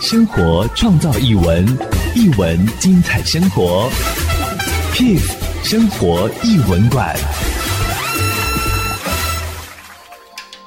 生活创造译文，译文精彩生活。Pip 生活艺文馆。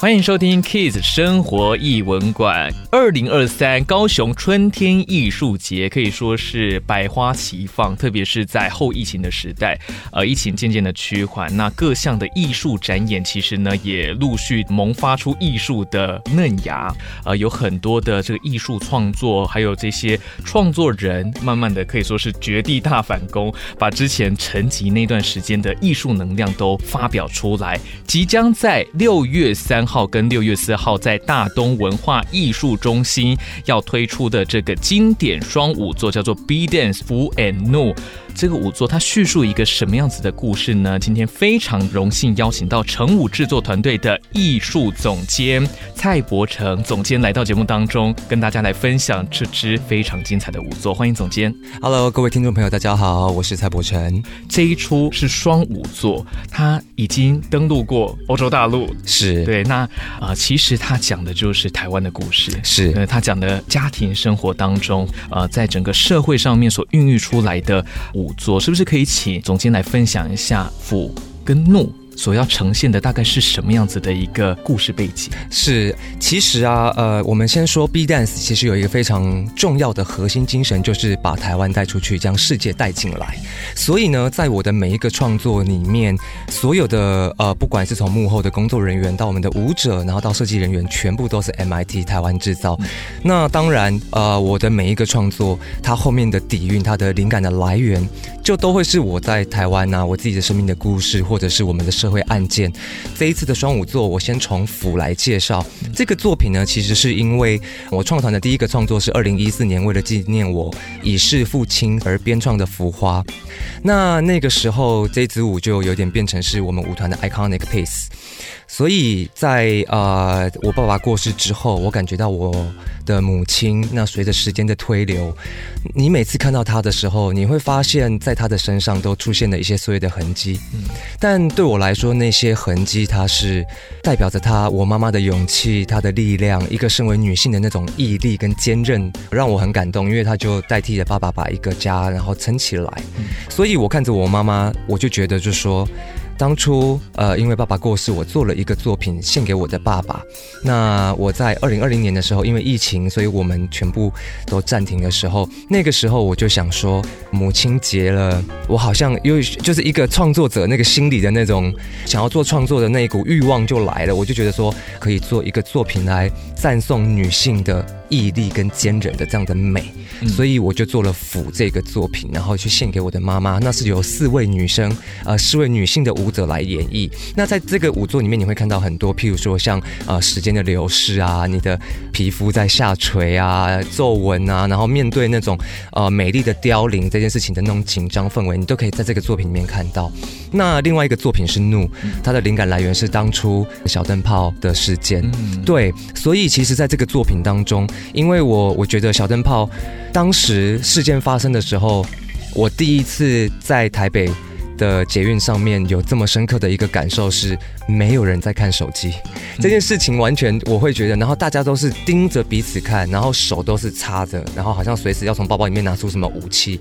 欢迎收听 Kids 生活艺文馆。二零二三高雄春天艺术节可以说是百花齐放，特别是在后疫情的时代，呃，疫情渐渐的趋缓，那各项的艺术展演其实呢也陆续萌发出艺术的嫩芽，呃，有很多的这个艺术创作，还有这些创作人，慢慢的可以说是绝地大反攻，把之前沉寂那段时间的艺术能量都发表出来，即将在六月三号跟六月四号在大东文化艺术中心要推出的这个经典双舞作叫做 B Dance Fu and No。这个舞作它叙述一个什么样子的故事呢？今天非常荣幸邀请到成武制作团队的艺术总监蔡伯成总监来到节目当中，跟大家来分享这支非常精彩的舞作。欢迎总监。Hello，各位听众朋友，大家好，我是蔡伯成。这一出是双舞作，它已经登陆过欧洲大陆。是对。那啊、呃，其实它讲的就是台湾的故事。是。呃，他讲的家庭生活当中，呃，在整个社会上面所孕育出来的。舞左是不是可以请总监来分享一下抚跟怒？所要呈现的大概是什么样子的一个故事背景？是，其实啊，呃，我们先说 B Dance，其实有一个非常重要的核心精神，就是把台湾带出去，将世界带进来。所以呢，在我的每一个创作里面，所有的呃，不管是从幕后的工作人员到我们的舞者，然后到设计人员，全部都是 MIT 台湾制造。嗯。那当然，呃，我的每一个创作，它后面的底蕴，它的灵感的来源，就都会是我在台湾啊，我自己的生命的故事，或者是我们的社。会按键，这一次的双舞座，我先从抚来介绍。这个作品呢，其实是因为我创团的第一个创作是二零一四年，为了纪念我已逝父亲而编创的《浮花》。那那个时候，这支舞就有点变成是我们舞团的 iconic piece。所以在呃我爸爸过世之后，我感觉到我的母亲。那随着时间的推流，你每次看到她的时候，你会发现在她的身上都出现了一些岁月的痕迹。嗯，但对我来说，那些痕迹它是代表着她，我妈妈的勇气，她的力量，一个身为女性的那种毅力跟坚韧，让我很感动。因为她就代替了爸爸把一个家然后撑起来。嗯，所以我看着我妈妈，我就觉得就说。当初，呃，因为爸爸过世，我做了一个作品献给我的爸爸。那我在二零二零年的时候，因为疫情，所以我们全部都暂停的时候，那个时候我就想说，母亲节了，我好像因为就是一个创作者，那个心里的那种想要做创作的那一股欲望就来了，我就觉得说可以做一个作品来赞颂女性的毅力跟坚韧的这样的美。所以我就做了抚这个作品，然后去献给我的妈妈。那是由四位女生，呃，四位女性的舞者来演绎。那在这个舞作里面，你会看到很多，譬如说像呃时间的流逝啊，你的皮肤在下垂啊，皱纹啊，然后面对那种呃美丽的凋零这件事情的那种紧张氛围，你都可以在这个作品里面看到。那另外一个作品是怒，它的灵感来源是当初小灯泡的事件。对，所以其实在这个作品当中，因为我我觉得小灯泡。当时事件发生的时候，我第一次在台北的捷运上面有这么深刻的一个感受是，没有人在看手机，这件事情完全我会觉得，然后大家都是盯着彼此看，然后手都是插着，然后好像随时要从包包里面拿出什么武器。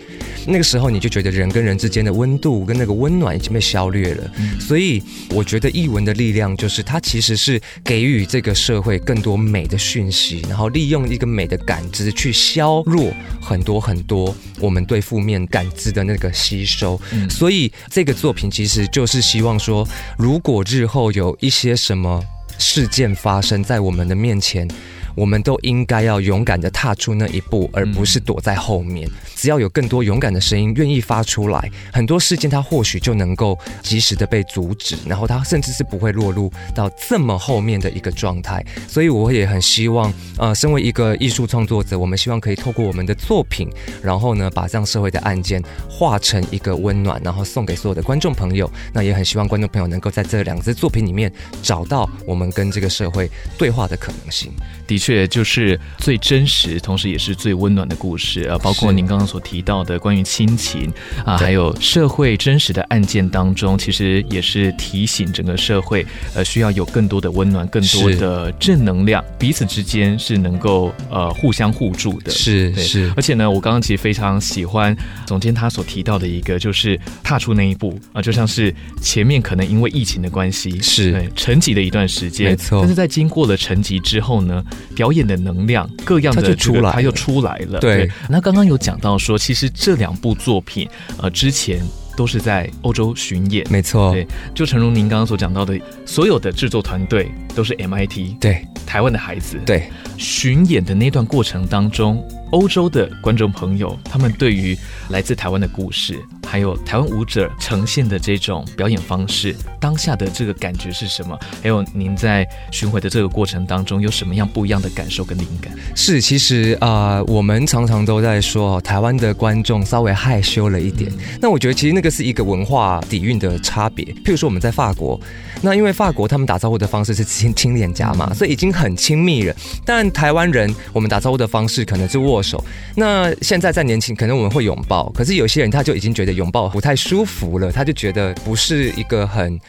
那个时候你就觉得人跟人之间的温度跟那个温暖已经被消略了。所以我觉得译文的力量就是它其实是给予这个社会更多美的讯息，然后利用一个美的感知去削弱很多很多我们对负面感知的那个吸收。所以。这个作品其实就是希望说，如果日后有一些什么事件发生在我们的面前。我们都应该要勇敢地踏出那一步，而不是躲在后面。只要有更多勇敢的声音愿意发出来，很多事件它或许就能够及时的被阻止，然后它甚至是不会落入到这么后面的一个状态。所以我也很希望，呃，身为一个艺术创作者，我们希望可以透过我们的作品，然后呢，把这样社会的案件化成一个温暖，然后送给所有的观众朋友。那也很希望观众朋友能够在这两支作品里面找到我们跟这个社会对话的可能性。的确就是最真实，同时也是最温暖的故事啊。包括您刚刚所提到的关于亲情啊，还有社会真实的案件当中，其实也是提醒整个社会，呃，需要有更多的温暖，更多的正能量，彼此之间是能够呃互相互助的。是是，而且呢，我刚刚其实非常喜欢总监他所提到的一个，就是踏出那一步啊，就像是前面可能因为疫情的关系是。对沉寂了一段时间，没错，但是在经过了沉寂之后呢，表演的能量各样的、这个、就出来，它又出来了。对，对。那刚刚有讲到说，其实这两部作品呃之前都是在欧洲巡演，没错。对，就诚如您刚刚所讲到的，所有的制作团队都是 MIT，对，台湾的孩子，对，巡演的那段过程当中。欧洲的观众朋友，他们对于来自台湾的故事，还有台湾舞者呈现的这种表演方式，当下的这个感觉是什么？还有您在巡回的这个过程当中，有什么样不一样的感受跟灵感？是，其实啊、呃，我们常常都在说，台湾的观众稍微害羞了一点。嗯、那我觉得，其实那个是一个文化底蕴的差别。譬如说，我们在法国，那因为法国他们打招呼的方式是亲亲脸颊嘛，所以已经很亲密了。但台湾人，我们打招呼的方式可能是握手，那现在在年轻，可能我们会拥抱，可是有些人他就已经觉得拥抱不太舒服了，他就觉得不是一个很。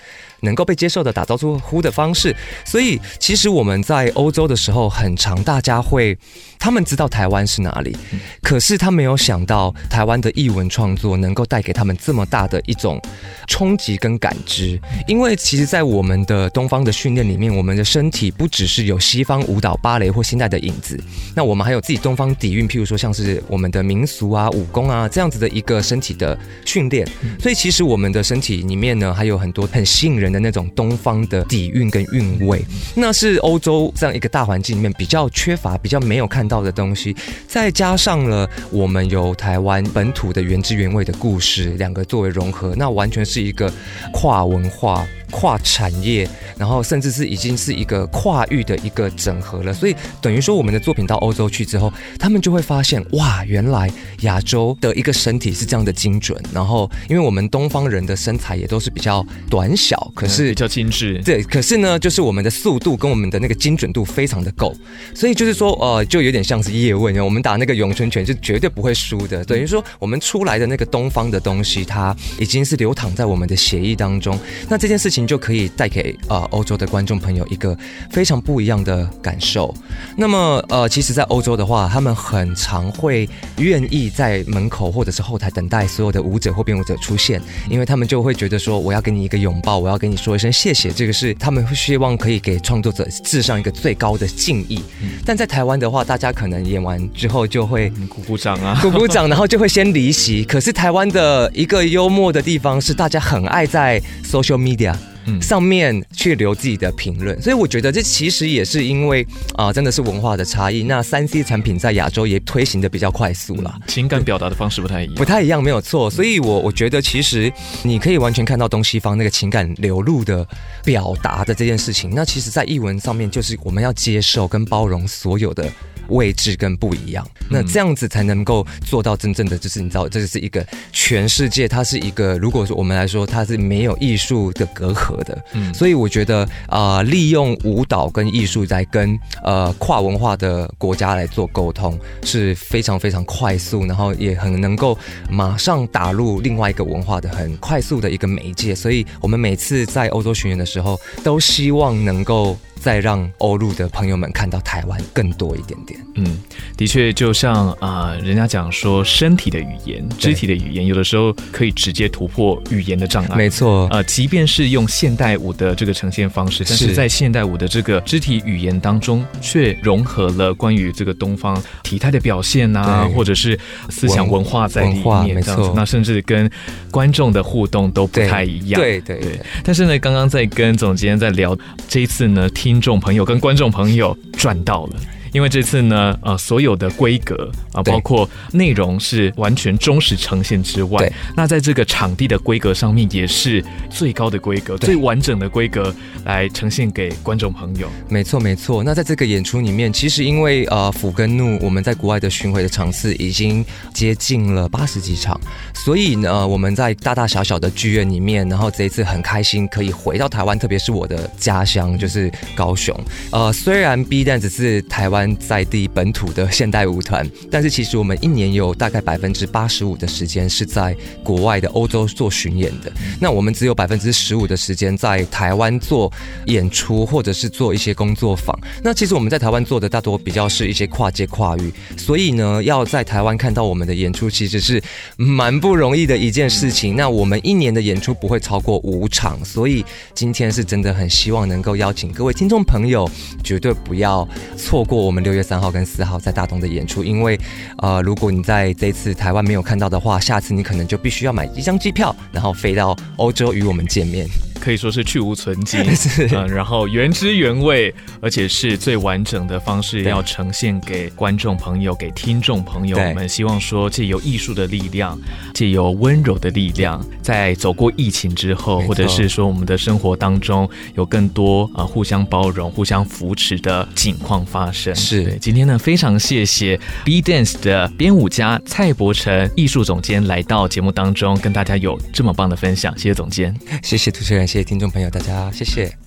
能够被接受的打招呼的方式，所以其实我们在欧洲的时候，很常大家会，他们知道台湾是哪里，可是他没有想到台湾的译文创作能够带给他们这么大的一种冲击跟感知。因为其实，在我们的东方的训练里面，我们的身体不只是有西方舞蹈、芭蕾或现代的影子，那我们还有自己东方底蕴，譬如说像是我们的民俗啊、武功啊这样子的一个身体的训练。所以其实我们的身体里面呢，还有很多很吸引人的那种东方的底蕴跟韵味，那是欧洲这样一个大环境里面比较缺乏、比较没有看到的东西，再加上了我们有台湾本土的原汁原味的故事，两个作为融合，那完全是一个跨文化。跨产业，然后甚至是已经是一个跨域的一个整合了，所以等于说我们的作品到欧洲去之后，他们就会发现哇，原来亚洲的一个身体是这样的精准。然后，因为我们东方人的身材也都是比较短小，可是、嗯、比较精致。对，可是呢，就是我们的速度跟我们的那个精准度非常的够，所以就是说，呃，就有点像是叶问，我们打那个咏春拳是绝对不会输的。等于说，我们出来的那个东方的东西，它已经是流淌在我们的血液当中。那这件事情。就可以带给呃欧洲的观众朋友一个非常不一样的感受。那么呃，其实，在欧洲的话，他们很常会愿意在门口或者是后台等待所有的舞者或编舞者出现，因为他们就会觉得说，我要给你一个拥抱，我要跟你说一声谢谢。这个是他们会希望可以给创作者致上一个最高的敬意。但在台湾的话，大家可能演完之后就会鼓鼓掌啊，鼓鼓掌，然后就会先离席。可是台湾的一个幽默的地方是，大家很爱在 social media。上面去留自己的评论，所以我觉得这其实也是因为啊、呃，真的是文化的差异。那三 C 产品在亚洲也推行的比较快速了，情感表达的方式不太一样，不太一样，没有错。所以我我觉得其实你可以完全看到东西方那个情感流露的表达的这件事情。那其实，在译文上面，就是我们要接受跟包容所有的。位置跟不一样，那这样子才能够做到真正的，就是你知道，这是一个全世界，它是一个，如果说我们来说，它是没有艺术的隔阂的，嗯，所以我觉得啊、呃，利用舞蹈跟艺术在跟呃跨文化的国家来做沟通是非常非常快速，然后也很能够马上打入另外一个文化的很快速的一个媒介，所以我们每次在欧洲巡演的时候，都希望能够。再让欧陆的朋友们看到台湾更多一点点。嗯，的确，就像啊、呃，人家讲说，身体的语言、肢体的语言，有的时候可以直接突破语言的障碍。没错，呃，即便是用现代舞的这个呈现方式，但是在现代舞的这个肢体语言当中，却融合了关于这个东方体态的表现啊，或者是思想文化在里面。没错，那甚至跟观众的互动都不太一样。对对对，对。但是呢，刚刚在跟总监在聊这一次呢，听。听众朋友跟观众朋友赚到了。因为这次呢，呃，所有的规格啊，包括内容是完全忠实呈现之外，那在这个场地的规格上面也是最高的规格、最完整的规格来呈现给观众朋友。没错，没错。那在这个演出里面，其实因为呃，抚跟怒我们在国外的巡回的场次已经接近了八十几场，所以呢，我们在大大小小的剧院里面，然后这一次很开心可以回到台湾，特别是我的家乡就是高雄。呃，虽然 B Dance 是台湾。湾在地本土的现代舞团，但是其实我们一年有大概百分之八十五的时间是在国外的欧洲做巡演的，那我们只有百分之十五的时间在台湾做演出或者是做一些工作坊。那其实我们在台湾做的大多比较是一些跨界跨域，所以呢，要在台湾看到我们的演出其实是蛮不容易的一件事情。那我们一年的演出不会超过五场，所以今天是真的很希望能够邀请各位听众朋友，绝对不要错过我们六月三号跟四号在大东的演出，因为呃，如果你在这次台湾没有看到的话，下次你可能就必须要买一张机票，然后飞到欧洲与我们见面。可以说是去无存菁，嗯，然后原汁原味，而且是最完整的方式要呈现给观众朋友、给听众朋友们。希望说借由艺术的力量，借由温柔的力量，在走过疫情之后，或者是说我们的生活当中有更多啊互相包容、互相扶持的景况发生。是对，今天呢，非常谢谢 B Dance 的编舞家蔡伯成艺术总监来到节目当中，跟大家有这么棒的分享。谢谢总监，谢谢主持人。谢谢听众朋友，大家谢谢。